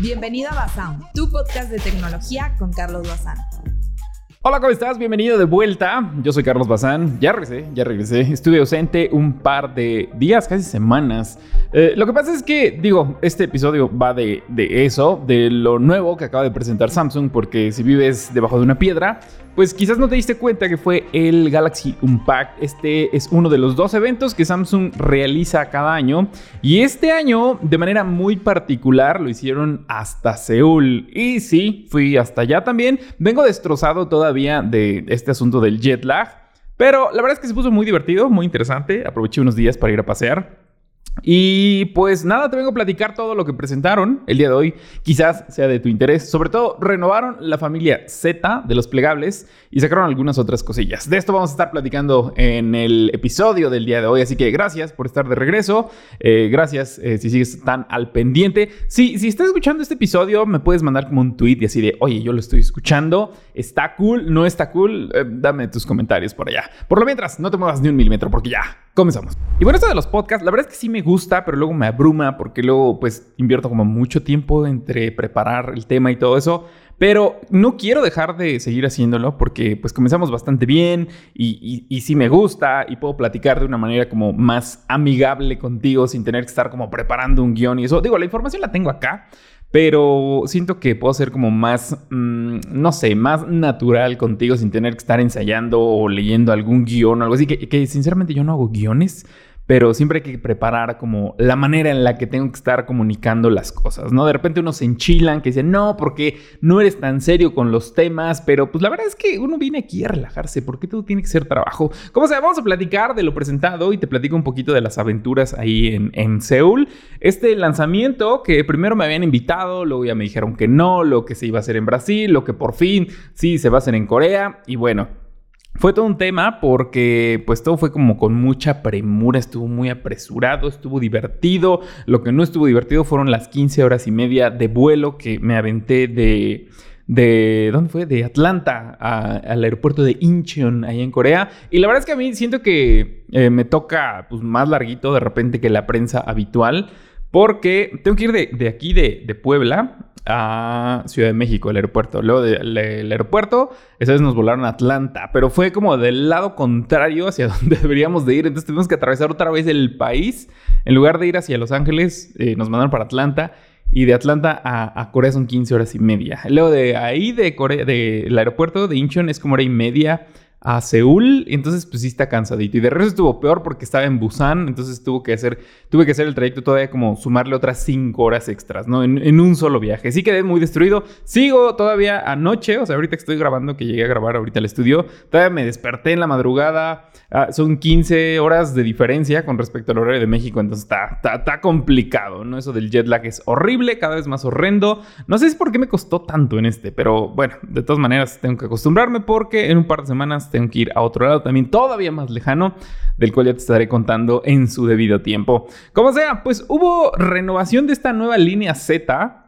Bienvenido a Bazán, tu podcast de tecnología con Carlos Bazán. Hola, ¿cómo estás? Bienvenido de vuelta. Yo soy Carlos Bazán. Ya regresé, ya regresé. Estuve ausente un par de días, casi semanas. Eh, lo que pasa es que, digo, este episodio va de, de eso, de lo nuevo que acaba de presentar Samsung, porque si vives debajo de una piedra, pues quizás no te diste cuenta que fue el Galaxy Unpacked. Este es uno de los dos eventos que Samsung realiza cada año. Y este año, de manera muy particular, lo hicieron hasta Seúl. Y sí, fui hasta allá también. Vengo destrozado todavía de este asunto del jet lag. Pero la verdad es que se puso muy divertido, muy interesante. Aproveché unos días para ir a pasear. Y pues nada, te vengo a platicar todo lo que presentaron el día de hoy. Quizás sea de tu interés. Sobre todo, renovaron la familia Z de los plegables y sacaron algunas otras cosillas. De esto vamos a estar platicando en el episodio del día de hoy. Así que gracias por estar de regreso. Eh, gracias eh, si sigues tan al pendiente. Si, si estás escuchando este episodio, me puedes mandar como un tweet y así de, oye, yo lo estoy escuchando. ¿Está cool? ¿No está cool? Eh, dame tus comentarios por allá. Por lo mientras, no te muevas ni un milímetro porque ya comenzamos. Y bueno, esto de los podcasts, la verdad es que sí me gusta, pero luego me abruma porque luego pues invierto como mucho tiempo entre preparar el tema y todo eso. Pero no quiero dejar de seguir haciéndolo porque pues comenzamos bastante bien y, y, sí me gusta y puedo platicar de una manera como más amigable contigo sin tener que estar como preparando un guion y eso. Digo, la información la tengo acá, pero siento que puedo ser como más, mm, no sé, más natural contigo sin tener que estar ensayando o leyendo algún guion o algo así, que, que sinceramente yo no hago guiones pero siempre hay que preparar como la manera en la que tengo que estar comunicando las cosas, ¿no? De repente uno se enchilan que dicen, no, porque no eres tan serio con los temas, pero pues la verdad es que uno viene aquí a relajarse, porque todo tiene que ser trabajo. Como sea, vamos a platicar de lo presentado y te platico un poquito de las aventuras ahí en, en Seúl. Este lanzamiento que primero me habían invitado, luego ya me dijeron que no, lo que se iba a hacer en Brasil, lo que por fin sí se va a hacer en Corea, y bueno. Fue todo un tema porque pues todo fue como con mucha premura, estuvo muy apresurado, estuvo divertido. Lo que no estuvo divertido fueron las 15 horas y media de vuelo que me aventé de... De, ¿dónde fue? De Atlanta al aeropuerto de Incheon, ahí en Corea. Y la verdad es que a mí siento que eh, me toca pues, más larguito de repente que la prensa habitual. Porque tengo que ir de, aquí, de, de Puebla, a Ciudad de México, el aeropuerto. Luego del aeropuerto, esa vez nos volaron a Atlanta, pero fue como del lado contrario hacia donde deberíamos de ir. Entonces tuvimos que atravesar otra vez el país. En lugar de ir hacia Los Ángeles, eh, nos mandaron para Atlanta. Y de Atlanta a, Corea son 15 horas y media. Luego de ahí, de Corea, del aeropuerto de Incheon, es como hora y media a Seúl, entonces pues sí está cansadito. Y de regreso estuvo peor porque estaba en Busan, entonces tuvo que hacer, tuve que hacer el trayecto todavía como sumarle otras 5 horas extras, ¿no? En, un solo viaje. Sí quedé muy destruido. Sigo todavía anoche, o sea, ahorita que estoy grabando, que llegué a grabar ahorita al estudio, todavía me desperté en la madrugada. Ah, son 15 horas de diferencia con respecto al horario de México, entonces está, está, complicado, ¿no? Eso del jet lag es horrible, cada vez más horrendo. No sé si por qué me costó tanto en este, pero bueno, de todas maneras tengo que acostumbrarme porque en un par de semanas tengo que ir a otro lado también todavía más lejano, del cual ya te estaré contando en su debido tiempo. Como sea, pues hubo renovación de esta nueva línea Z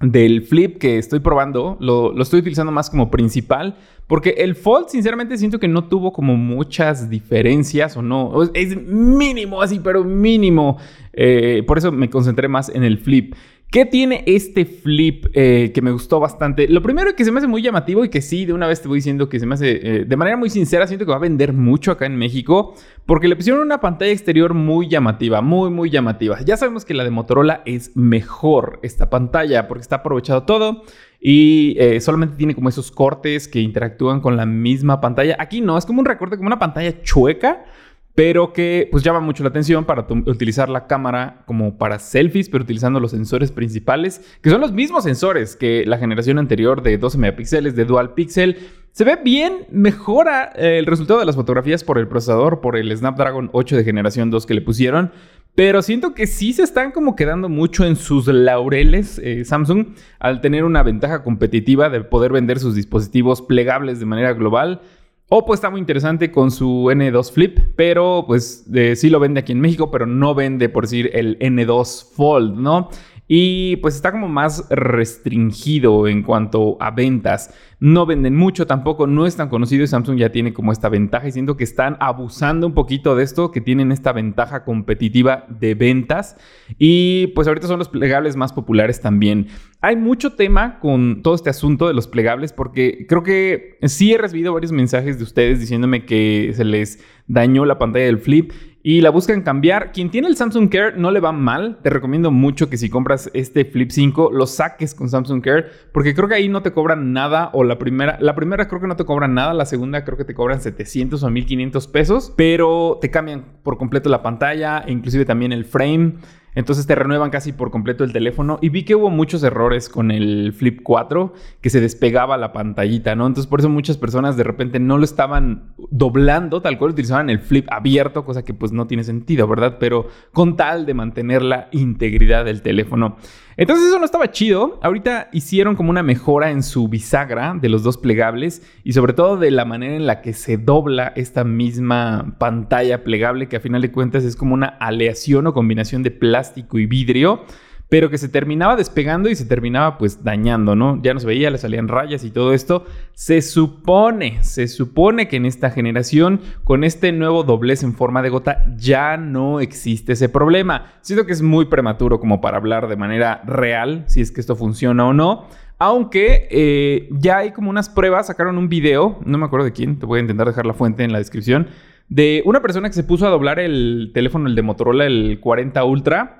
del flip que estoy probando, lo, lo, estoy utilizando más como principal, porque el Fold sinceramente siento que no tuvo como muchas diferencias o no, es mínimo así, pero mínimo, eh, por eso me concentré más en el flip. ¿Qué tiene este flip eh, que me gustó bastante? Lo primero que se me hace muy llamativo y que sí, de una vez te voy diciendo que se me hace, eh, de manera muy sincera, siento que va a vender mucho acá en México, porque le pusieron una pantalla exterior muy llamativa, muy, muy llamativa. Ya sabemos que la de Motorola es mejor esta pantalla, porque está aprovechado todo y eh, solamente tiene como esos cortes que interactúan con la misma pantalla. Aquí no, es como un recorte, como una pantalla chueca pero que pues llama mucho la atención para utilizar la cámara como para selfies, pero utilizando los sensores principales, que son los mismos sensores que la generación anterior de 12 megapíxeles de dual pixel. Se ve bien, mejora eh, el resultado de las fotografías por el procesador, por el Snapdragon 8 de generación 2 que le pusieron. Pero siento que sí se están como quedando mucho en sus laureles eh, Samsung al tener una ventaja competitiva de poder vender sus dispositivos plegables de manera global. Oppo está muy interesante con su N2 Flip, pero pues sí lo vende aquí en México, pero no vende por decir el N2 Fold, ¿no? y pues está como más restringido en cuanto a ventas. No venden mucho tampoco, no es tan conocido y Samsung ya tiene como esta ventaja y siento que están abusando un poquito de esto, que tienen esta ventaja competitiva de ventas y pues ahorita son los plegables más populares también. Hay mucho tema con todo este asunto de los plegables porque creo que sí he recibido varios mensajes de ustedes diciéndome que se les dañó la pantalla del flip y la buscan cambiar. Quien tiene el Samsung Care no le va mal. Te recomiendo mucho que si compras este Flip 5 lo saques con Samsung Care porque creo que ahí no te cobran nada o la primera, la primera creo que no te cobran nada, la segunda creo que te cobran 700 o 1500 pesos, pero te cambian por completo la pantalla inclusive también el frame. Entonces te renuevan casi por completo el teléfono. Y vi que hubo muchos errores con el Flip 4, que se despegaba la pantallita, ¿no? Entonces por eso muchas personas de repente no lo estaban doblando, tal cual utilizaban el Flip abierto, cosa que pues no tiene sentido, ¿verdad? Pero con tal de mantener la integridad del teléfono. Entonces eso no estaba chido. Ahorita hicieron como una mejora en su bisagra de los dos plegables y sobre todo de la manera en la que se dobla esta misma pantalla plegable que a final de cuentas es como una aleación o combinación de plástico y vidrio pero que se terminaba despegando y se terminaba pues dañando, ¿no? Ya no se veía, le salían rayas y todo esto. Se supone, se supone que en esta generación, con este nuevo doblez en forma de gota, ya no existe ese problema. Siento que es muy prematuro como para hablar de manera real si es que esto funciona o no. Aunque eh, ya hay como unas pruebas, sacaron un video, no me acuerdo de quién, te voy a intentar dejar la fuente en la descripción, de una persona que se puso a doblar el teléfono, el de Motorola, el 40 Ultra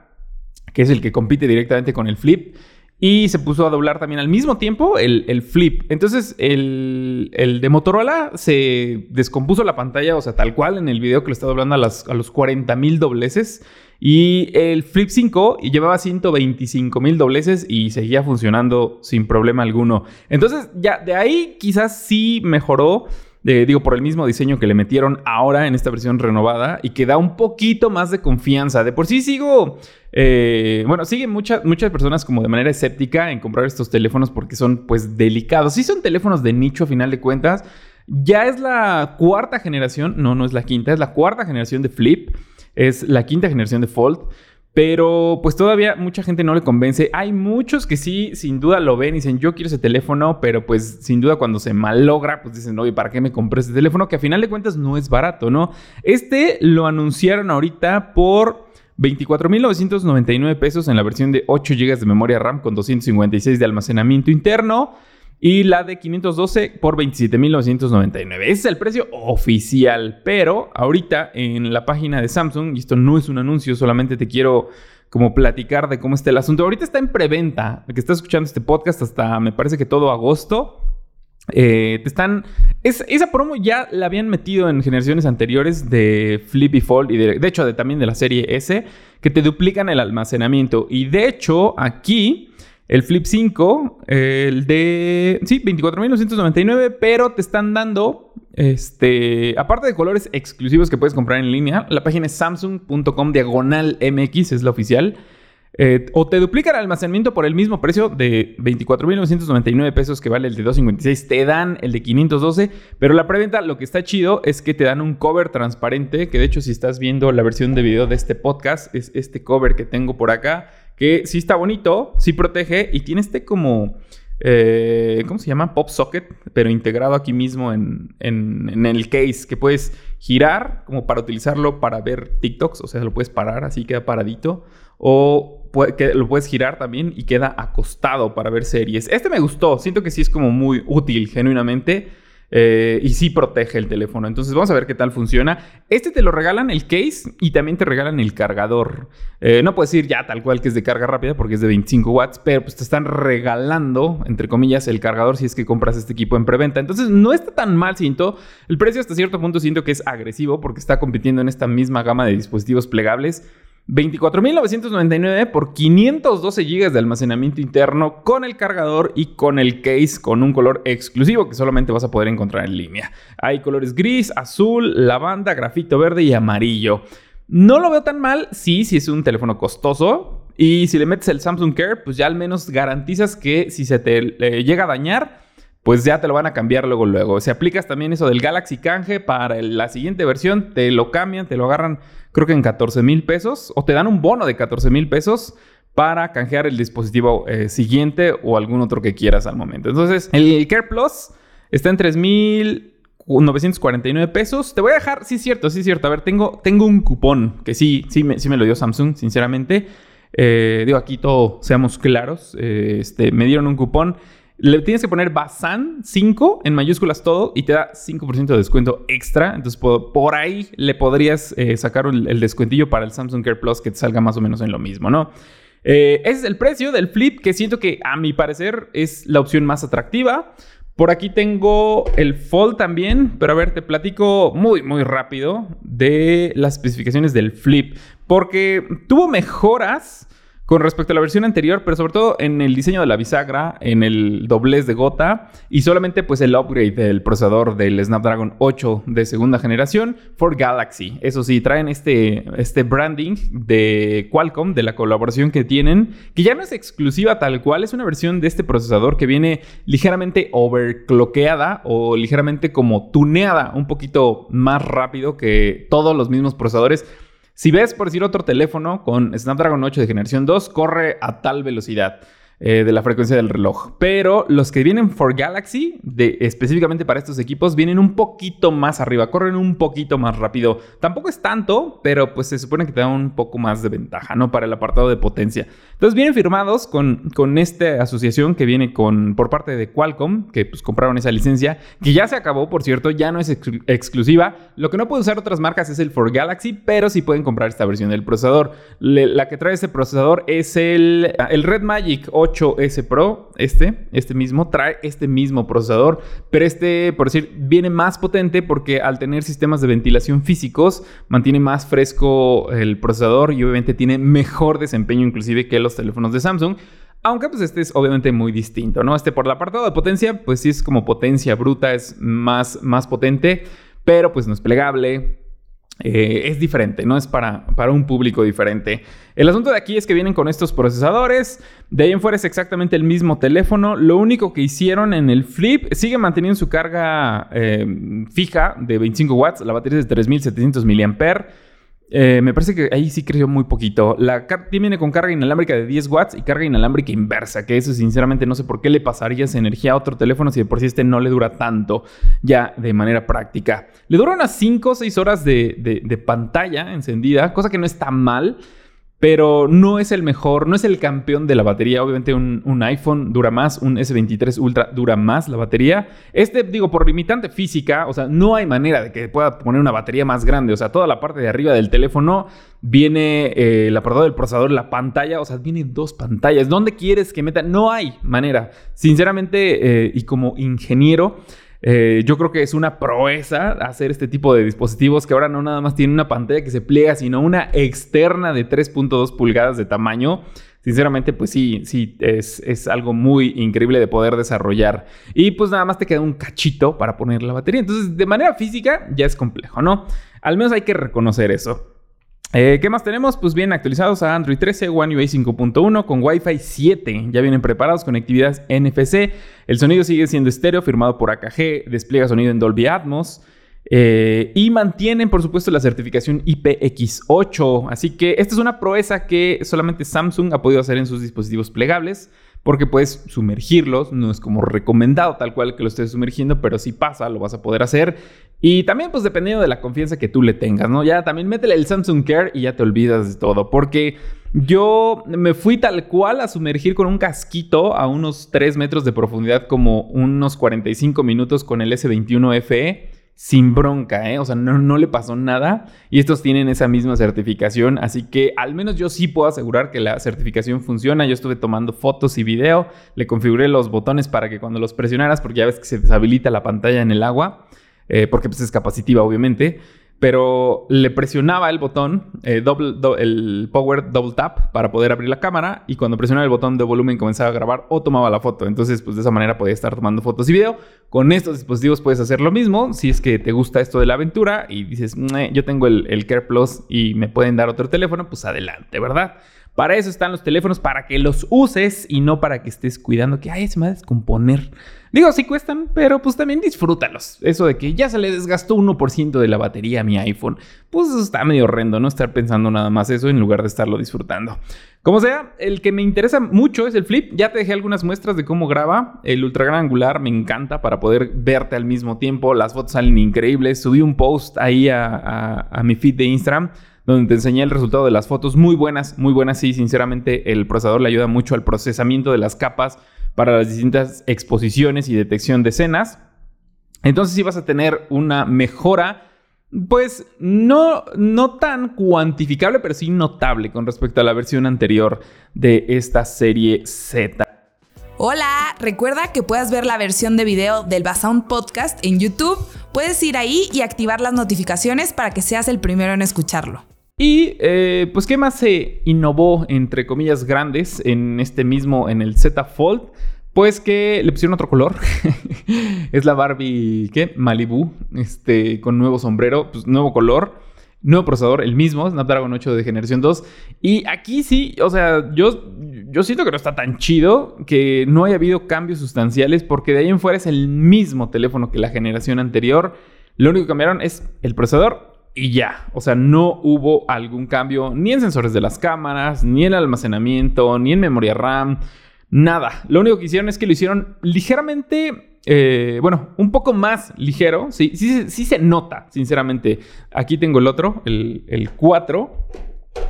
que es el que compite directamente con el Flip. Y se puso a doblar también al mismo tiempo el, Flip. Entonces el, de Motorola se descompuso la pantalla, o sea, tal cual en el video que lo está doblando a, las, a los 40 mil dobleces. Y el Flip 5 llevaba 125 mil dobleces y seguía funcionando sin problema alguno. Entonces ya de ahí quizás sí mejoró digo, por el mismo diseño que le metieron ahora en esta versión renovada y que da un poquito más de confianza. De por sí sigo, eh, bueno, siguen muchas muchas personas como de manera escéptica en comprar estos teléfonos porque son pues delicados. Sí son teléfonos de nicho a final de cuentas. Ya es la cuarta generación, no, no es la quinta, es la cuarta generación de Flip, es la quinta generación de Fold. Pero pues todavía mucha gente no le convence. Hay muchos que sí, sin duda lo ven y dicen, yo quiero ese teléfono, pero pues sin duda cuando se malogra, pues dicen, oye, ¿para qué me compré ese teléfono? Que a final de cuentas no es barato, ¿no? Este lo anunciaron ahorita por 24.999 pesos en la versión de 8 GB de memoria RAM con 256 de almacenamiento interno. Y la de 512 por 27.999. Ese es el precio oficial. Pero ahorita en la página de Samsung, y esto no es un anuncio, solamente te quiero como platicar de cómo está el asunto. Ahorita está en preventa. Que está escuchando este podcast hasta me parece que todo agosto. Eh, te están. esa promo ya la habían metido en generaciones anteriores de Flip y Fold y de, hecho también de la serie S, que te duplican el almacenamiento. Y de hecho, aquí el Flip 5, el de, sí, 24.999, pero te están dando, este, aparte de colores exclusivos que puedes comprar en línea, la página es samsung.com diagonal MX, es la oficial. Eh, o te duplican el almacenamiento por el mismo precio de 24.999 pesos que vale el de 256. Te dan el de 512. Pero la preventa lo que está chido es que te dan un cover transparente. Que de hecho si estás viendo la versión de video de este podcast es este cover que tengo por acá que sí está bonito, sí protege y tiene este como... Eh, ¿Cómo se llama? Pop socket, pero integrado aquí mismo en, el case, que puedes girar como para utilizarlo para ver TikToks, o sea, lo puedes parar, así queda paradito, o que lo puedes girar también y queda acostado para ver series. Este me gustó, siento que sí es como muy útil, genuinamente. Eh, y sí protege el teléfono. Entonces vamos a ver qué tal funciona. Este te lo regalan el case y también te regalan el cargador. Eh, no puedes decir ya tal cual que es de carga rápida porque es de 25 watts, pero pues te están regalando, entre comillas, el cargador si es que compras este equipo en preventa. Entonces no está tan mal, siento. El precio hasta cierto punto siento que es agresivo porque está compitiendo en esta misma gama de dispositivos plegables. 24.999 por 512 GB de almacenamiento interno con el cargador y con el case con un color exclusivo que solamente vas a poder encontrar en línea. Hay colores gris, azul, lavanda, grafito verde y amarillo. No lo veo tan mal, sí, si es un teléfono costoso. Y si le metes el Samsung Care, pues ya al menos garantizas que si se te llega a dañar, pues ya te lo van a cambiar luego, luego. Si aplicas también eso del Galaxy Canje para la siguiente versión, te lo cambian, te lo agarran creo que en 14 mil pesos, o te dan un bono de 14 mil pesos para canjear el dispositivo eh, siguiente o algún otro que quieras al momento. Entonces, el Care Plus está en 3.949 pesos. Te voy a dejar, sí es cierto, sí es cierto. A ver, tengo, tengo un cupón que sí, sí me, sí me lo dio Samsung, sinceramente. Eh, digo, aquí todo, seamos claros. Eh, este, me dieron un cupón. Le tienes que poner Basan 5 en mayúsculas todo y te da 5% de descuento extra. Entonces, por, ahí le podrías sacar el, el, descuentillo para el Samsung Care Plus que te salga más o menos en lo mismo, ¿no? Eh, ese es el precio del Flip que siento que a mi parecer es la opción más atractiva. Por aquí tengo el Fold también, pero a ver, te platico muy, muy rápido de las especificaciones del Flip, porque tuvo mejoras con respecto a la versión anterior, pero sobre todo en el diseño de la bisagra, en el doblez de gota y solamente pues el upgrade del procesador del Snapdragon 8 de segunda generación for Galaxy. Eso sí, traen este, este branding de Qualcomm, de la colaboración que tienen, que ya no es exclusiva tal cual, es una versión de este procesador que viene ligeramente overclockeada o ligeramente como tuneada, un poquito más rápido que todos los mismos procesadores si ves, por decir otro teléfono con Snapdragon 8 de generación 2, corre a tal velocidad. Eh, de la frecuencia del reloj. Pero los que vienen for Galaxy, específicamente para estos equipos, vienen un poquito más arriba, corren un poquito más rápido. Tampoco es tanto, pero pues se supone que te da un poco más de ventaja, ¿no? Para el apartado de potencia. Entonces vienen firmados con, con esta asociación que viene con, por parte de Qualcomm, que pues compraron esa licencia, que ya se acabó, por cierto, ya no es exclusiva. Lo que no puede usar otras marcas es el for Galaxy, pero sí pueden comprar esta versión del procesador. la que trae este procesador es el, el Red Magic 8 8S Pro, este, este mismo, trae este mismo procesador, pero este, por decir, viene más potente porque al tener sistemas de ventilación físicos, mantiene más fresco el procesador y obviamente tiene mejor desempeño inclusive que los teléfonos de Samsung. Aunque pues este es obviamente muy distinto, ¿no? Este por el apartado de potencia, pues sí es como potencia bruta, es más, más potente, pero pues no es plegable, eh, es diferente, ¿no? Es para, para un público diferente. El asunto de aquí es que vienen con estos procesadores. De ahí en fuera es exactamente el mismo teléfono. Lo único que hicieron en el Flip sigue manteniendo su carga eh, fija de 25 watts. La batería es de 3700 mAh. Eh, me parece que ahí sí creció muy poquito. La viene con carga inalámbrica de 10 watts y carga inalámrica inversa, que eso sinceramente no sé por qué le pasaría esa energía a otro teléfono si de por sí este no le dura tanto ya de manera práctica. Le dura unas 5 o 6 horas de, de pantalla encendida, cosa que no está mal pero no es el mejor, no es el campeón de la batería. Obviamente un, iPhone dura más, un S23 Ultra dura más la batería. Este, digo, por limitante física, o sea, no hay manera de que pueda poner una batería más grande. O sea, toda la parte de arriba del teléfono viene eh, el apartado del procesador, la pantalla, o sea, viene dos pantallas. ¿Dónde quieres que meta? No hay manera. Sinceramente, eh, y como ingeniero, eh, yo creo que es una proeza hacer este tipo de dispositivos que ahora no nada más tienen una pantalla que se pliega, sino una externa de 3.2 pulgadas de tamaño. Sinceramente, pues sí, sí, es, es, algo muy increíble de poder desarrollar. Y pues nada más te queda un cachito para poner la batería. Entonces, de manera física ya es complejo, ¿no? Al menos hay que reconocer eso. Eh, ¿Qué más tenemos? Pues bien actualizados a Android 13, One UI 5.1 con Wi-Fi 7. Ya vienen preparados, conectividad NFC. El sonido sigue siendo estéreo, firmado por AKG. Despliega sonido en Dolby Atmos. Eh, y mantienen, por supuesto, la certificación IPX8. Así que esta es una proeza que solamente Samsung ha podido hacer en sus dispositivos plegables porque puedes sumergirlos, no es como recomendado tal cual que lo estés sumergiendo, pero si pasa, lo vas a poder hacer. Y también pues dependiendo de la confianza que tú le tengas, ¿no? Ya también métele el Samsung Care y ya te olvidas de todo, porque yo me fui tal cual a sumergir con un casquito a unos 3 metros de profundidad como unos 45 minutos con el S21 FE sin bronca, ¿eh? O sea, no, le pasó nada. Y estos tienen esa misma certificación. Así que al menos yo sí puedo asegurar que la certificación funciona. Yo estuve tomando fotos y video. Le configuré los botones para que cuando los presionaras, porque ya ves que se deshabilita la pantalla en el agua. Eh, porque pues, es capacitiva, obviamente pero le presionaba el botón, eh, el power double tap para poder abrir la cámara y cuando presionaba el botón de volumen comenzaba a grabar o tomaba la foto. Entonces, pues de esa manera podía estar tomando fotos y video. Con estos dispositivos puedes hacer lo mismo. Si es que te gusta esto de la aventura y dices, yo tengo el, el Care Plus y me pueden dar otro teléfono, pues adelante, ¿verdad? Para eso están los teléfonos, para que los uses y no para que estés cuidando que, ay, se me va a descomponer. Digo, sí cuestan, pero pues también disfrútalos. Eso de que ya se le desgastó 1% de la batería a mi iPhone, pues está medio horrendo, ¿no? Estar pensando nada más eso en lugar de estarlo disfrutando. Como sea, el que me interesa mucho es el flip. Ya te dejé algunas muestras de cómo graba. El ultra gran angular me encanta para poder verte al mismo tiempo. Las fotos salen increíbles. Subí un post ahí a, a mi feed de Instagram donde te enseñé el resultado de las fotos. Muy buenas, muy buenas. Sí, sinceramente el procesador le ayuda mucho al procesamiento de las capas para las distintas exposiciones y detección de escenas. Entonces sí vas a tener una mejora, pues no, no tan cuantificable, pero sí notable con respecto a la versión anterior de esta serie Z. Hola, recuerda que puedes ver la versión de video del Basound Podcast en YouTube. Puedes ir ahí y activar las notificaciones para que seas el primero en escucharlo. Y eh, pues, ¿qué más se innovó, entre comillas, grandes en este mismo, en el Z Fold? Pues que le pusieron otro color. es la Barbie, ¿qué? Malibu, este, con nuevo sombrero, pues nuevo color. Nuevo procesador, el mismo, Snapdragon 8 de generación 2. Y aquí sí, o sea, yo, yo siento que no está tan chido, que no haya habido cambios sustanciales, porque de ahí en fuera es el mismo teléfono que la generación anterior. Lo único que cambiaron es el procesador y ya. O sea, no hubo algún cambio ni en sensores de las cámaras, ni en almacenamiento, ni en memoria RAM. Nada. Lo único que hicieron es que lo hicieron ligeramente, eh, bueno, un poco más ligero. Sí, sí, sí se nota, sinceramente. Aquí tengo el otro, el, el 4,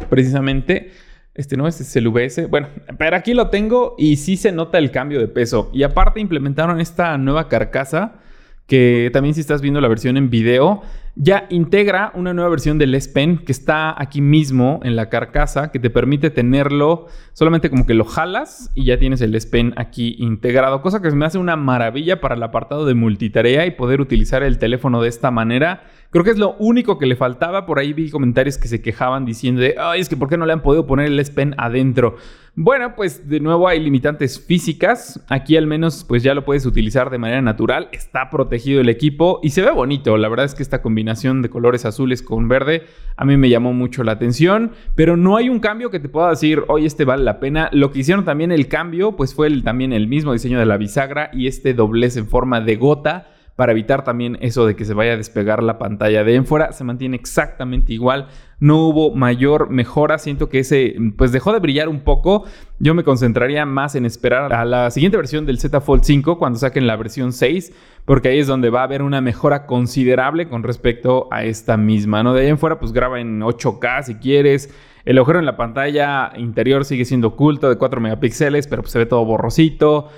precisamente. Este no, es el VS. Bueno, pero aquí lo tengo y sí se nota el cambio de peso. Y aparte implementaron esta nueva carcasa que también si estás viendo la versión en video, ya integra una nueva versión del S Pen que está aquí mismo en la carcasa, que te permite tenerlo solamente como que lo jalas y ya tienes el S Pen aquí integrado, cosa que me hace una maravilla para el apartado de multitarea y poder utilizar el teléfono de esta manera. Creo que es lo único que le faltaba. Por ahí vi comentarios que se quejaban diciendo de, ay, es que ¿por qué no le han podido poner el S Pen adentro? Bueno, pues de nuevo hay limitantes físicas. Aquí al menos pues ya lo puedes utilizar de manera natural. Está protegido el equipo y se ve bonito. La verdad es que esta combinación de colores azules con verde a mí me llamó mucho la atención. Pero no hay un cambio que te pueda decir, oye, este vale la pena. Lo que hicieron también el cambio pues fue también el mismo diseño de la bisagra y este doblez en forma de gota para evitar también eso de que se vaya a despegar la pantalla de en fuera. Se mantiene exactamente igual. No hubo mayor mejora. Siento que ese pues dejó de brillar un poco. Yo me concentraría más en esperar a la siguiente versión del Z Fold 5 cuando saquen la versión 6. Porque ahí es donde va a haber una mejora considerable con respecto a esta misma. ¿no? De ahí en pues graba en 8K si quieres. El agujero en la pantalla interior sigue siendo oculto de 4 megapíxeles, pero pues se ve todo borrosito.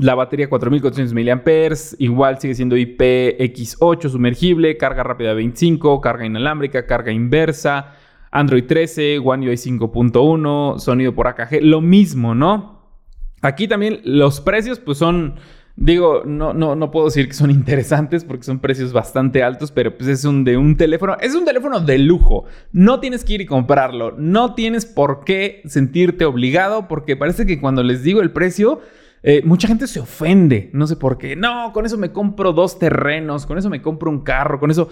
La batería 4400 mAh, igual sigue siendo IPX8 sumergible, carga rápida 25, carga inalámbrica, carga inversa, Android 13, One UI 5.1, sonido por AKG, lo mismo, ¿no? Aquí también los precios pues son, digo, no, no, no puedo decir que son interesantes porque son precios bastante altos, pero pues es un de un teléfono, es un teléfono de lujo, no tienes que ir y comprarlo, no tienes por qué sentirte obligado porque parece que cuando les digo el precio eh, mucha gente se ofende, no sé por qué. No, con eso me compro dos terrenos, con eso me compro un carro, con eso...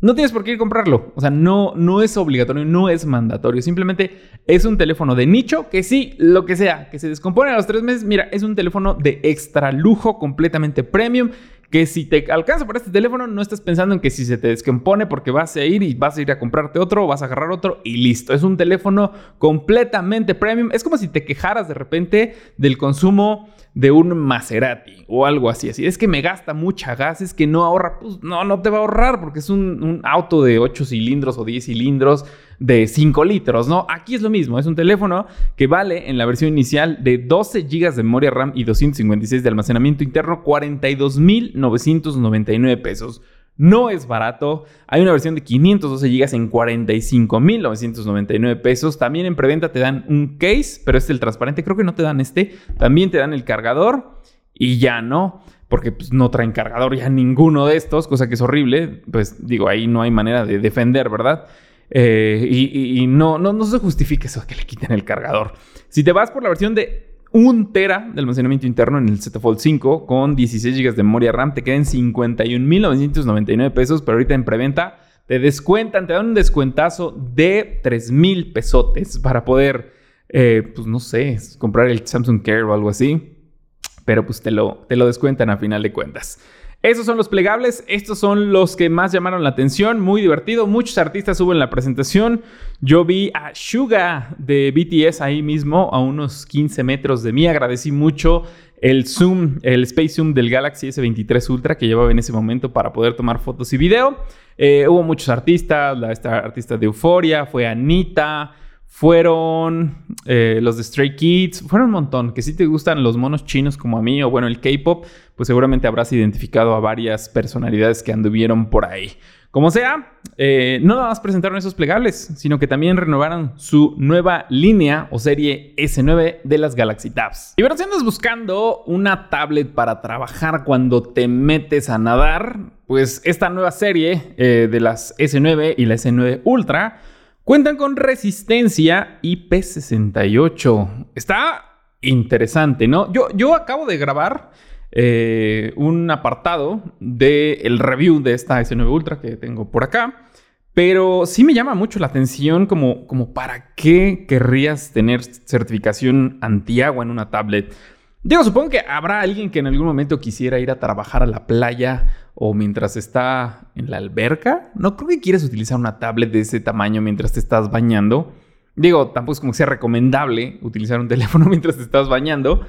No tienes por qué ir a comprarlo. O sea, no, no es obligatorio, no es mandatorio. Simplemente es un teléfono de nicho que sí, lo que sea, que se descompone a los tres meses. Mira, es un teléfono de extra lujo, completamente premium que si te alcanza por este teléfono, no estás pensando en que si se te descompone porque vas a ir y vas a ir a comprarte otro, vas a agarrar otro y listo. Es un teléfono completamente premium. Es como si te quejaras de repente del consumo de un Maserati o algo así. Así es que me gasta mucha gas, es que no ahorra. Pues no, no te va a ahorrar porque es un, un auto de 8 cilindros o 10 cilindros de 5 litros, ¿no? Aquí es lo mismo, es un teléfono que vale en la versión inicial de 12 GB de memoria RAM y 256 de almacenamiento interno, 42.999 pesos. No es barato. Hay una versión de 512 GB en 45.999 pesos. También en preventa te dan un case, pero este el transparente. Creo que no te dan este. También te dan el cargador y ya no. Porque pues, no traen cargador ya ninguno de estos, cosa que es horrible. Pues digo, ahí no hay manera de defender, ¿verdad? Eh, y, no, no, no se justifica eso que le quiten el cargador. Si te vas por la versión de 1 tera de almacenamiento interno en el Z Fold 5 con 16 GB de memoria RAM, te quedan 51.999 pesos, pero ahorita en preventa te descuentan, te dan un descuentazo de 3.000 pesotes para poder eh, pues no sé, comprar el Samsung Care o algo así. Pero pues te lo, te lo descuentan a final de cuentas. Esos son los plegables, estos son los que más llamaron la atención, muy divertido, muchos artistas hubo en la presentación. Yo vi a Suga de BTS ahí mismo, a unos 15 metros de mí, agradecí mucho el zoom, el Space Zoom del Galaxy S23 Ultra que llevaba en ese momento para poder tomar fotos y video. Eh, hubo muchos artistas, la esta artista de Euforia, fue Anita, fueron eh, los de Stray Kids, fueron un montón. Que si te gustan los monos chinos como a mí o bueno el K-pop, pues seguramente habrás identificado a varias personalidades que anduvieron por ahí. Como sea, eh, no nada más presentaron esos plegables, sino que también renovaron su nueva línea o serie S9 de las Galaxy Tabs. Y bueno, si andas buscando una tablet para trabajar cuando te metes a nadar, pues esta nueva serie eh, de las S9 y la S9 Ultra Cuentan con resistencia IP68. Está interesante, ¿no? Yo, yo acabo de grabar eh, un apartado del review de esta S9 Ultra que tengo por acá. Pero sí me llama mucho la atención como, como para qué querrías tener certificación antiagua en una tablet. Digo, supongo que habrá alguien que en algún momento quisiera ir a trabajar a la playa o mientras está en la alberca. No creo que quieras utilizar una tablet de ese tamaño mientras te estás bañando. Digo, tampoco es como que sea recomendable utilizar un teléfono mientras te estás bañando.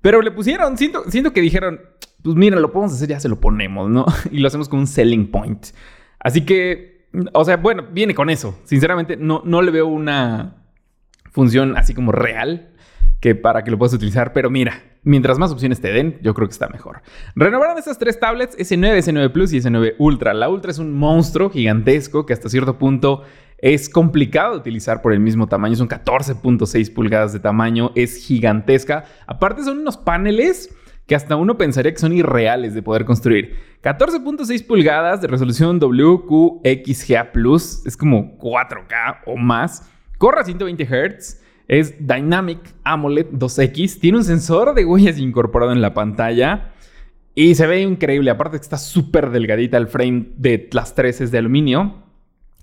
Pero le pusieron, siento, siento que dijeron, pues mira, lo podemos hacer, ya se lo ponemos, ¿no? Y lo hacemos como un selling point. Así que, o sea, bueno, viene con eso. Sinceramente, no, no le veo una función así como real que para que lo puedas utilizar. Pero mira, mientras más opciones te den, yo creo que está mejor. Renovaron estas tres tablets, S9, S9 Plus y S9 Ultra. La Ultra es un monstruo gigantesco que hasta cierto punto es complicado de utilizar por el mismo tamaño. Son 14.6 pulgadas de tamaño, es gigantesca. Aparte son unos paneles que hasta uno pensaría que son irreales de poder construir. 14.6 pulgadas de resolución WQXGA Plus, es como 4K o más. Corre a 120 Hz es Dynamic AMOLED 2X. Tiene un sensor de huellas incorporado en la pantalla. Y se ve increíble. Aparte que está súper delgadita el frame de las tres es de aluminio.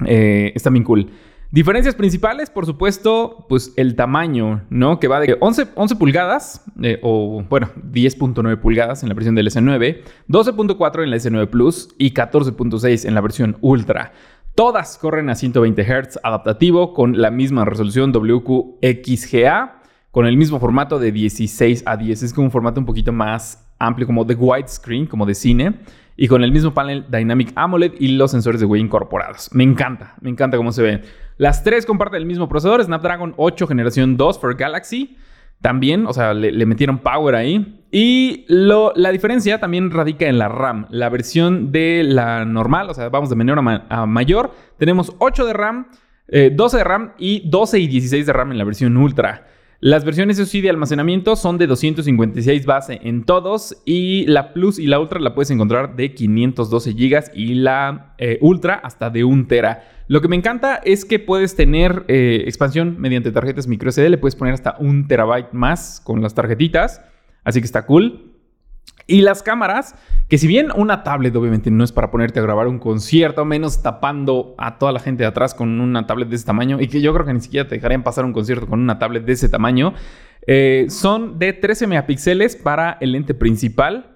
Eh, está bien cool. Diferencias principales, por supuesto, pues el tamaño, ¿no? Que va de 11, 11 pulgadas, eh, o bueno, 10.9 pulgadas en la versión del S9, 12.4 en la S9 Plus y 14.6 en la versión Ultra. Todas corren a 120 Hz adaptativo con la misma resolución WQXGA, con el mismo formato de 16 a 10. Es como un formato un poquito más amplio, como de widescreen, como de cine, y con el mismo panel Dynamic AMOLED y los sensores de huella incorporados. Me encanta, me encanta cómo se ven. Las tres comparten el mismo procesador, Snapdragon 8 generación 2 for Galaxy. También, o sea, le, metieron power ahí. Y la diferencia también radica en la RAM. La versión de la normal, o sea, vamos de menor a, mayor, tenemos 8 de RAM, 12 eh, de RAM y 12 y 16 de RAM en la versión Ultra. Las versiones SoC de almacenamiento son de 256 base en todos y la Plus y la Ultra la puedes encontrar de 512 GB y la eh, Ultra hasta de 1 Tera. Lo que me encanta es que puedes tener eh, expansión mediante tarjetas microSD, le puedes poner hasta un terabyte más con las tarjetitas, así que está cool. Y las cámaras, que si bien una tablet obviamente no es para ponerte a grabar un concierto, menos tapando a toda la gente de atrás con una tablet de ese tamaño, y que yo creo que ni siquiera te dejarían pasar un concierto con una tablet de ese tamaño, eh, son de 13 megapíxeles para el lente principal,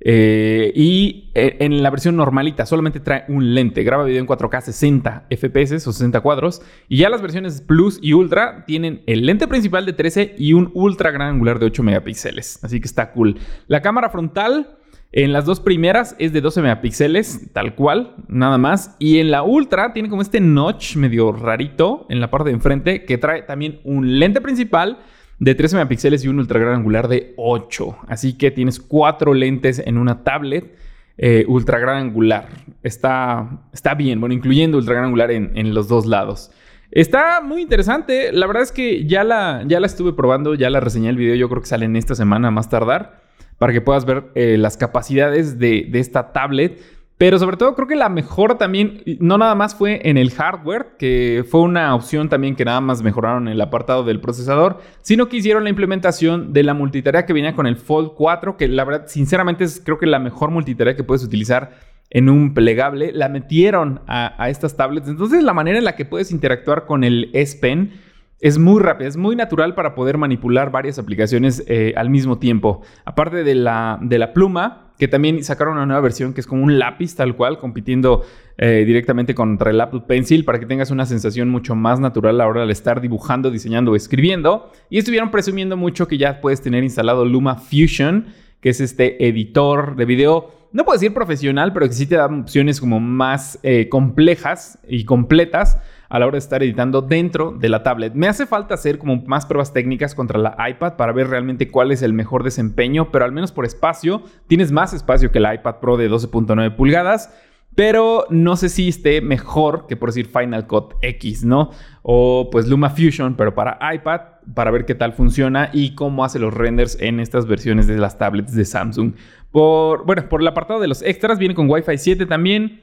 eh, y eh, en la versión normalita solamente trae un lente, graba video en 4K 60 FPS o 60 cuadros. Y ya las versiones Plus y Ultra tienen el lente principal de 13 y un ultra gran angular de 8 megapíxeles. Así que está cool. La cámara frontal en las dos primeras es de 12 megapíxeles, tal cual, nada más. Y en la Ultra tiene como este notch medio rarito en la parte de enfrente que trae también un lente principal de 13 megapíxeles y un ultra gran angular de 8. Así que tienes cuatro lentes en una tablet eh, ultra gran angular. Está, está bien, bueno, incluyendo ultra gran angular en, los dos lados. Está muy interesante. La verdad es que ya la, ya estuve probando, ya la reseñé el video. Yo creo que sale en esta semana más tardar para que puedas ver eh, las capacidades de, de esta tablet. Pero sobre todo creo que la mejor también, no nada más fue en el hardware, que fue una opción también que nada más mejoraron el apartado del procesador, sino que hicieron la implementación de la multitarea que venía con el Fold 4, que la verdad sinceramente es creo que la mejor multitarea que puedes utilizar en un plegable. La metieron a, a estas tablets. Entonces la manera en la que puedes interactuar con el S Pen es muy rápida, es muy natural para poder manipular varias aplicaciones eh, al mismo tiempo. Aparte de la, de la pluma, que también sacaron una nueva versión que es como un lápiz tal cual, compitiendo eh, directamente contra el Apple Pencil para que tengas una sensación mucho más natural a la hora de estar dibujando, diseñando o escribiendo. Y estuvieron presumiendo mucho que ya puedes tener instalado Luma Fusion, que es este editor de video no puedo decir profesional, pero que sí te da opciones como más eh, complejas y completas a la hora de estar editando dentro de la tablet. Me hace falta hacer como más pruebas técnicas contra la iPad para ver realmente cuál es el mejor desempeño, pero al menos por espacio, tienes más espacio que el iPad Pro de 12.9 pulgadas. Pero no sé si esté mejor que por decir Final Cut X, ¿no? O pues Luma Fusion, pero para iPad, para ver qué tal funciona y cómo hace los renders en estas versiones de las tablets de Samsung. Por, bueno, por el apartado de los extras, viene con Wi-Fi 7 también.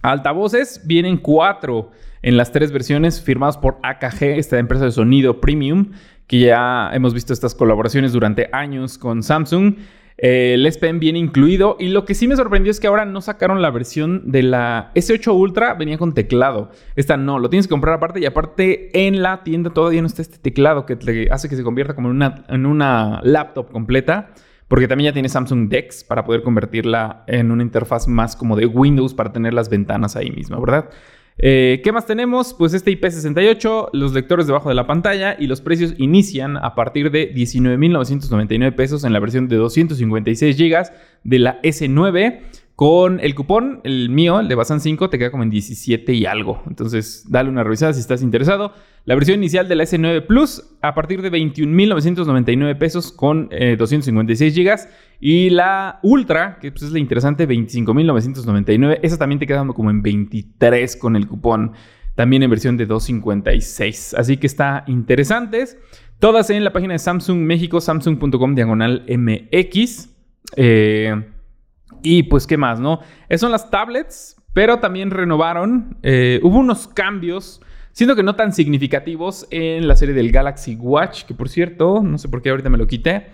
Altavoces, vienen cuatro en las tres versiones firmados por AKG, esta empresa de sonido premium, que ya hemos visto estas colaboraciones durante años con Samsung. Eh, el S Pen viene incluido y lo que sí me sorprendió es que ahora no sacaron la versión de la S8 Ultra, venía con teclado. Esta no, lo tienes que comprar aparte y aparte en la tienda todavía no está este teclado que hace que se convierta como una, en una laptop completa. Porque también ya tiene Samsung Dex para poder convertirla en una interfaz más como de Windows para tener las ventanas ahí mismo, ¿verdad? Eh, ¿Qué más tenemos? Pues este IP68, los lectores debajo de la pantalla y los precios inician a partir de 19.999 pesos en la versión de 256 GB de la S9. Con el cupón, el mío, el de Basan 5, te queda como en 17 y algo. Entonces, dale una revisada si estás interesado. La versión inicial de la S9 Plus a partir de 21.999 pesos con 256 eh, GB. Y la Ultra, que pues, es la interesante, 25.999. Esa también te queda como en 23 con el cupón. También en versión de 256. Así que está interesantes. Todas en la página de Samsung México, samsung.com diagonal MX. Eh, y pues, ¿qué más, no? Son las tablets, pero también renovaron. Eh, hubo unos cambios, siendo que no tan significativos, en la serie del Galaxy Watch, que por cierto, no sé por qué ahorita me lo quité.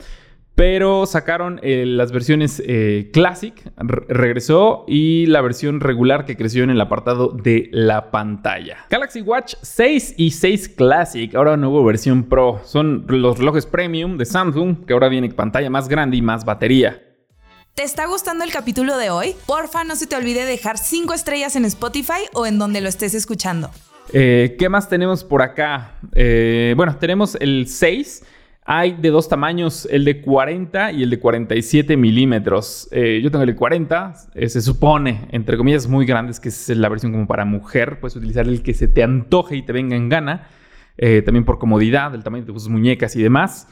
Pero sacaron eh, las versiones eh, Classic, regresó, y la versión regular que creció en el apartado de la pantalla. Galaxy Watch 6 y 6 Classic, ahora nueva versión Pro. Son los relojes premium de Samsung, que ahora viene pantalla más grande y más batería. ¿Te está gustando el capítulo de hoy? Porfa, no se te olvide dejar 5 estrellas en Spotify o en donde lo estés escuchando. Eh, ¿Qué más tenemos por acá? Eh, bueno, tenemos el 6. Hay de dos tamaños, el de 40 y el de 47 milímetros. Eh, yo tengo el de 40, se supone, entre comillas, muy grandes, que es la versión como para mujer. Puedes utilizar el que se te antoje y te venga en gana. también por comodidad, el tamaño de tus muñecas y demás.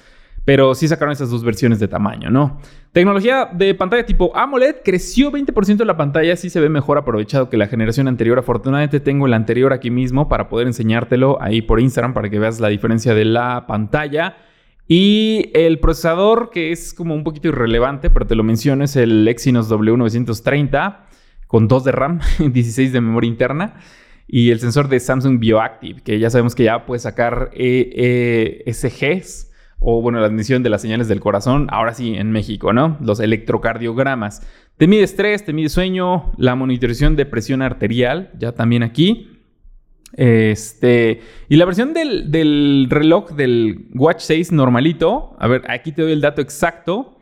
Pero sí sacaron esas dos versiones de tamaño, ¿no? Tecnología de pantalla tipo AMOLED creció 20% la pantalla, sí se ve mejor aprovechado que la generación anterior. Afortunadamente tengo el anterior aquí mismo para poder enseñártelo ahí por Instagram para que veas la diferencia de la pantalla. Y el procesador, que es como un poquito irrelevante, pero te lo menciono, es el Exynos W930 con 2 de RAM, 16 de memoria interna. Y el sensor de Samsung Bioactive, que ya sabemos que ya puede sacar ESGs o bueno, la admisión de las señales del corazón, ahora sí en México, ¿no? Los electrocardiogramas. Te mide estrés, te mide sueño, la monitorización de presión arterial, ya también aquí. Este, y la versión del, reloj del Watch 6 normalito, a ver, aquí te doy el dato exacto.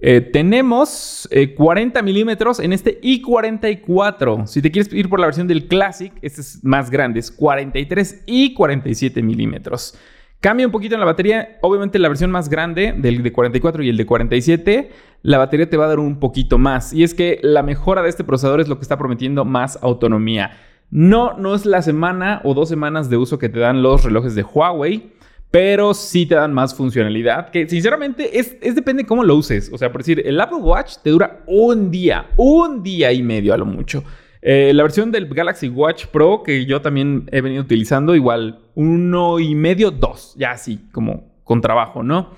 Eh, tenemos 40 eh, milímetros en este i44. Si te quieres ir por la versión del Classic, este es más grande, es 43 y 47 milímetros. Cambia un poquito en la batería. Obviamente la versión más grande del de 44 y el de 47, la batería te va a dar un poquito más. Y es que la mejora de este procesador es lo que está prometiendo más autonomía. No, no es la semana o dos semanas de uso que te dan los relojes de Huawei, pero sí te dan más funcionalidad. Que sinceramente es, es depende de cómo lo uses. O sea, por decir, el Apple Watch te dura un día, un día y medio a lo mucho. Eh, la versión del Galaxy Watch Pro que yo también he venido utilizando, igual uno y medio, dos, ya así, como con trabajo, ¿no?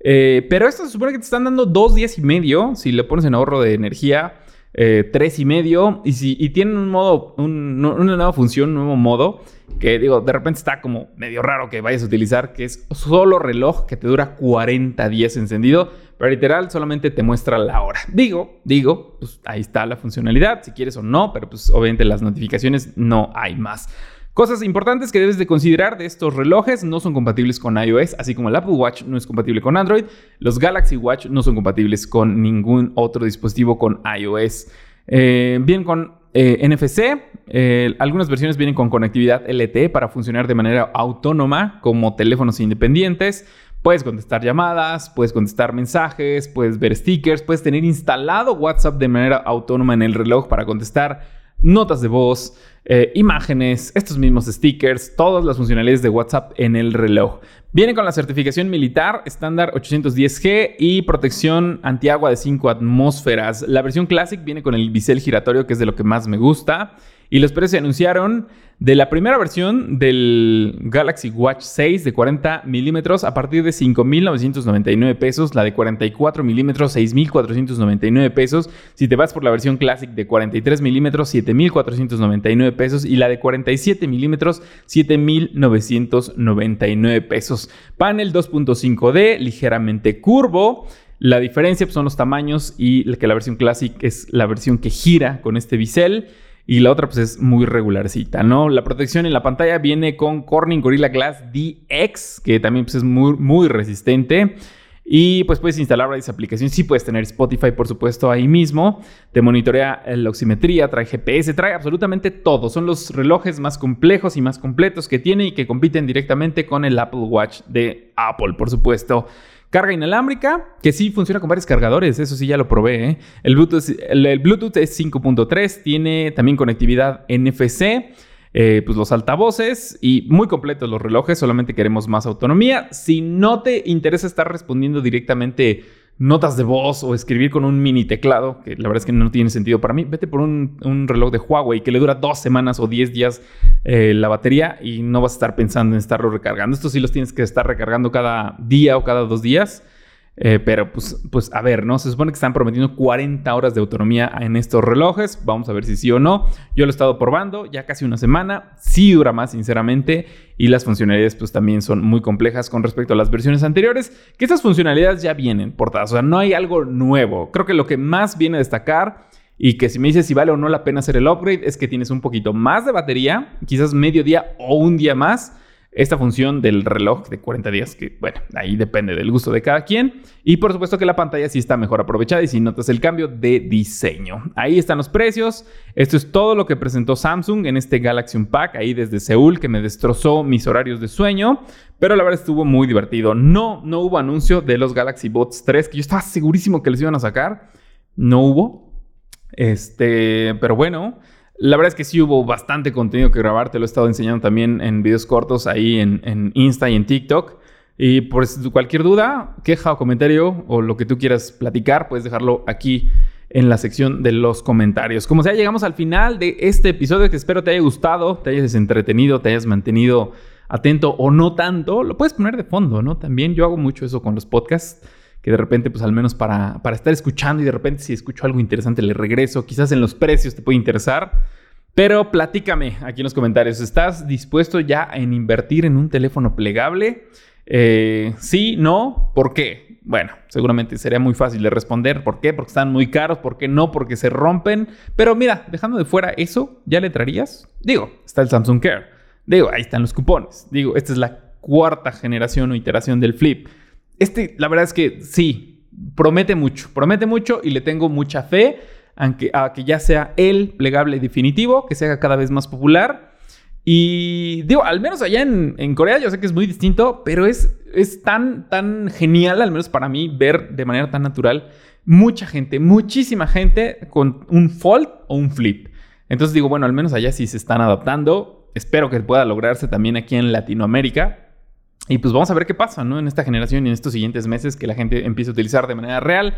Eh, pero esto se supone que te están dando dos días y medio si le pones en ahorro de energía. Eh, tres y medio y, si, y tienen un modo, una nueva función, un nuevo modo que digo, de repente está como medio raro que vayas a utilizar, que es solo reloj que te dura 40 días encendido, pero literal solamente te muestra la hora. Digo, digo, pues ahí está la funcionalidad, si quieres o no, pero pues obviamente las notificaciones no hay más. Cosas importantes que debes de considerar de estos relojes, no son compatibles con iOS, así como el Apple Watch no es compatible con Android, los Galaxy Watch no son compatibles con ningún otro dispositivo con iOS. Eh, bien con eh, NFC, eh, algunas versiones vienen con conectividad LTE para funcionar de manera autónoma como teléfonos independientes. Puedes contestar llamadas, puedes contestar mensajes, puedes ver stickers, puedes tener instalado WhatsApp de manera autónoma en el reloj para contestar notas de voz, eh, imágenes, estos mismos stickers, todas las funcionalidades de WhatsApp en el reloj. Viene con la certificación militar estándar 810G y protección antiagua de 5 atmósferas. La versión Classic viene con el bisel giratorio, que es de lo que más me gusta. Y los precios se anunciaron de la primera versión del Galaxy Watch 6 de 40 milímetros a partir de 5.999 pesos, la de 44 milímetros 6.499 pesos, si te vas por la versión Classic de 43 milímetros 7.499 pesos y la de 47 milímetros 7.999 pesos. Panel 2.5D, ligeramente curvo. La diferencia pues, son los tamaños y que la versión Classic es la versión que gira con este bisel y la otra pues es muy regularcita, ¿no? La protección en la pantalla viene con Corning Gorilla Glass DX, que también pues, es muy, muy resistente. Y pues puedes instalar varias aplicaciones. Sí puedes tener Spotify, por supuesto, ahí mismo. Te monitorea la oximetría, trae GPS, trae absolutamente todo. Son los relojes más complejos y más completos que tiene y que compiten directamente con el Apple Watch de Apple, por supuesto. Carga inalámbrica, que sí funciona con varios cargadores, eso sí ya lo probé. ¿eh? El, Bluetooth, es 5.3, tiene también conectividad NFC. Eh, pues los altavoces y muy completos los relojes, solamente queremos más autonomía. Si no te interesa estar respondiendo directamente notas de voz o escribir con un mini teclado, que la verdad es que no tiene sentido para mí, vete por un, reloj de Huawei que le dura dos semanas o diez días eh, la batería y no vas a estar pensando en estarlo recargando. Estos sí los tienes que estar recargando cada día o cada dos días. Eh, pero pues, pues a ver, ¿no? Se supone que están prometiendo 40 horas de autonomía en estos relojes. Vamos a ver si sí o no. Yo lo he estado probando ya casi una semana. Sí dura más, sinceramente. Y las funcionalidades pues también son muy complejas con respecto a las versiones anteriores. Que estas funcionalidades ya vienen portadas. O sea, no hay algo nuevo. Creo que lo que más viene a destacar y que si me dices si vale o no la pena hacer el upgrade es que tienes un poquito más de batería, quizás medio día o un día más esta función del reloj de 40 días, que bueno, ahí depende del gusto de cada quien. Y por supuesto que la pantalla sí está mejor aprovechada y si notas el cambio de diseño. Ahí están los precios. Esto es todo lo que presentó Samsung en este Galaxy Unpack, ahí desde Seúl, que me destrozó mis horarios de sueño. Pero la verdad estuvo muy divertido. No, no hubo anuncio de los Galaxy Bots 3, que yo estaba segurísimo que les iban a sacar. No hubo. Este, pero bueno. La verdad es que sí hubo bastante contenido que grabar, te lo he estado enseñando también en videos cortos ahí en, Insta y en TikTok. Y por cualquier duda, queja o comentario o lo que tú quieras platicar, puedes dejarlo aquí en la sección de los comentarios. Como sea, llegamos al final de este episodio que espero te haya gustado, te hayas entretenido, te hayas mantenido atento o no tanto. Lo puedes poner de fondo, ¿no? También yo hago mucho eso con los podcasts que de repente, pues al menos para, para estar escuchando y de repente si escucho algo interesante le regreso, quizás en los precios te puede interesar. Pero platícame aquí en los comentarios, ¿estás dispuesto ya en invertir en un teléfono plegable? Eh, sí, no, ¿por qué? Bueno, seguramente sería muy fácil de responder. ¿Por qué? Porque están muy caros. ¿Por qué no? Porque se rompen. Pero mira, dejando de fuera eso, ¿ya le traerías? Digo, está el Samsung Care. Digo, ahí están los cupones. Digo, esta es la cuarta generación o iteración del Flip. Este, la verdad es que sí, promete mucho, promete mucho y le tengo mucha fe aunque, a que ya sea el plegable definitivo, que se haga cada vez más popular. Y digo, al menos allá en, Corea, yo sé que es muy distinto, pero es, es tan, tan genial, al menos para mí, ver de manera tan natural mucha gente, muchísima gente con un fold o un flip. Entonces digo, bueno, al menos allá sí se están adaptando. Espero que pueda lograrse también aquí en Latinoamérica. Y pues vamos a ver qué pasa, ¿no? En esta generación y en estos siguientes meses que la gente empiece a utilizar de manera real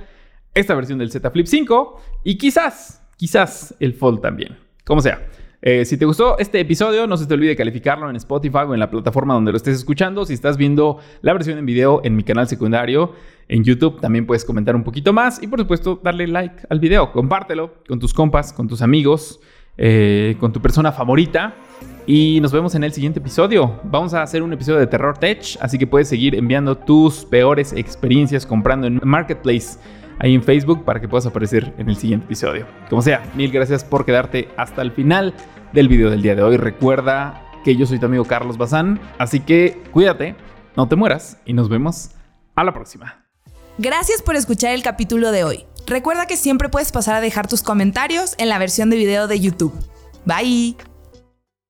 esta versión del Z Flip 5 y quizás, quizás el Fold también. Como sea. Eh, si te gustó este episodio, no se te olvide calificarlo en Spotify o en la plataforma donde lo estés escuchando. Si estás viendo la versión en video en mi canal secundario en YouTube, también puedes comentar un poquito más y por supuesto darle like al video. Compártelo con tus compas, con tus amigos, eh, con tu persona favorita. Y nos vemos en el siguiente episodio. Vamos a hacer un episodio de Terror Tech, así que puedes seguir enviando tus peores experiencias comprando en Marketplace ahí en Facebook para que puedas aparecer en el siguiente episodio. Como sea, mil gracias por quedarte hasta el final del video del día de hoy. Recuerda que yo soy tu amigo Carlos Bazán. Así que cuídate, no te mueras y nos vemos a la próxima. Gracias por escuchar el capítulo de hoy. Recuerda que siempre puedes pasar a dejar tus comentarios en la versión de video de YouTube. Bye.